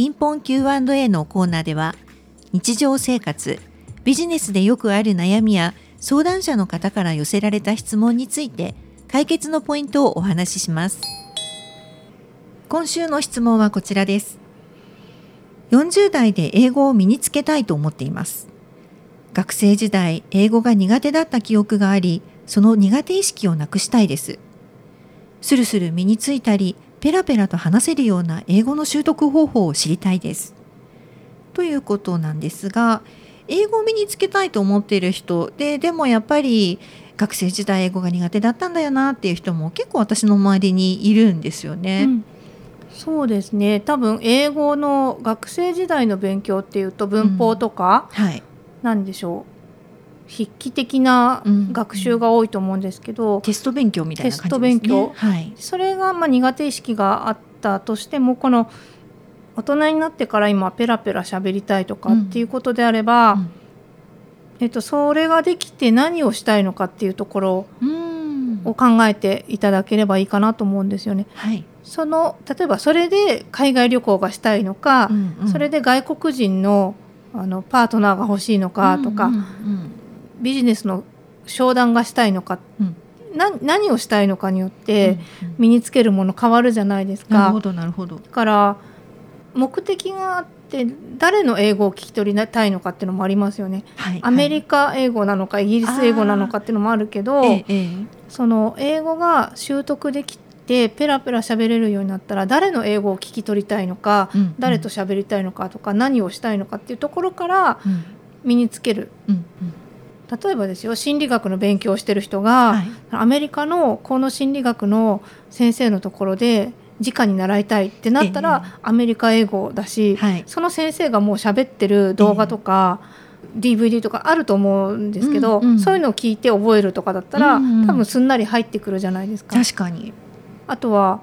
ピンポン Q&A のコーナーでは日常生活ビジネスでよくある悩みや相談者の方から寄せられた質問について解決のポイントをお話しします。今週の質問はこちらです。40代で英語を身につけたいと思っています。学生時代英語が苦手だった記憶がありその苦手意識をなくしたいです。スルスル身についたりペラペラと話せるような英語の習得方法を知りたいです。ということなんですが英語を身につけたいと思っている人ででもやっぱり学生時代英語が苦手だったんだよなっていう人も結構私の周りにいるんですよね。うん。そうですね。多分英語の学生時代の勉強っていうと文法とか、うん。はい、何でしょう筆記的な学習が多いと思うんですけど、うん、テスト勉強みたいな感じですね。テスト勉強、はい、それがまあ苦手意識があったとしてもこの大人になってから今ペラペラ喋りたいとかっていうことであれば、うん、えっと、それができて何をしたいのかっていうところを考えていただければいいかなと思うんですよね。はい、その例えばそれで海外旅行がしたいのか、うんうん、それで外国人のあのパートナーが欲しいのかとか、うんうんうん、ビジネスの商談がしたいのか、うん、な何をしたいのかによって身につけるもの変わるじゃないですか。なるほどなるほど。だから目的があって誰の英語を聞き取りたいのかっていうのもありますよね。はい、アメリカ英語なのかイギリス英語なのかっていうのもあるけど、ええ、その英語が習得できてペラペラ喋れるようになったら誰の英語を聞き取りたいのか、うんうん、誰と喋りたいのかとか何をしたいのかっていうところから身につける。うんうん例えばですよ心理学の勉強をしてる人が、はい、アメリカのこの心理学の先生のところで直に習いたいってなったら、アメリカ英語だし、はい、その先生がもう喋ってる動画とか、DVD とかあると思うんですけど、うんうん、そういうのを聞いて覚えるとかだったら、うんうん、多分すんなり入ってくるじゃないですか。確かに。あとは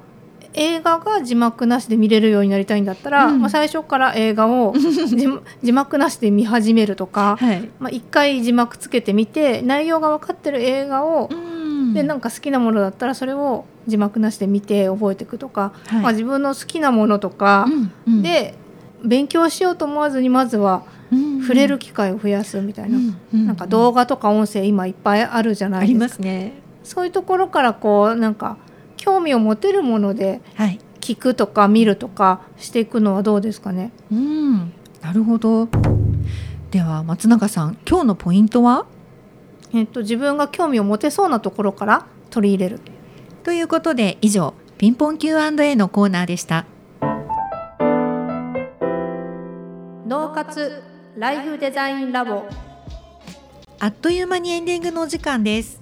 映画が字幕なしで見れるようになりたいんだったら、うん、まあ、最初から映画を 字幕なしで見始めるとか、はい、まあ、1回字幕つけてみて内容が分かってる映画を、うん、でなんか好きなものだったらそれを字幕なしで見て覚えていくとか、はい、まあ、自分の好きなものとかで勉強しようと思わずにまずは触れる機会を増やすみたいな,、なんか動画とか音声今いっぱいあるじゃないですか。ね、そういうところからこうなんか興味を持てるもので聞くとか見るとかしていくのはどうですかね？うん、なるほど。では松永さん今日のポイントは？えっと自分が興味を持てそうなところから取り入れる。ということで以上ピンポン Q&A のコーナーでした脳活ライフデザインラボあっという間にエンディングのお時間です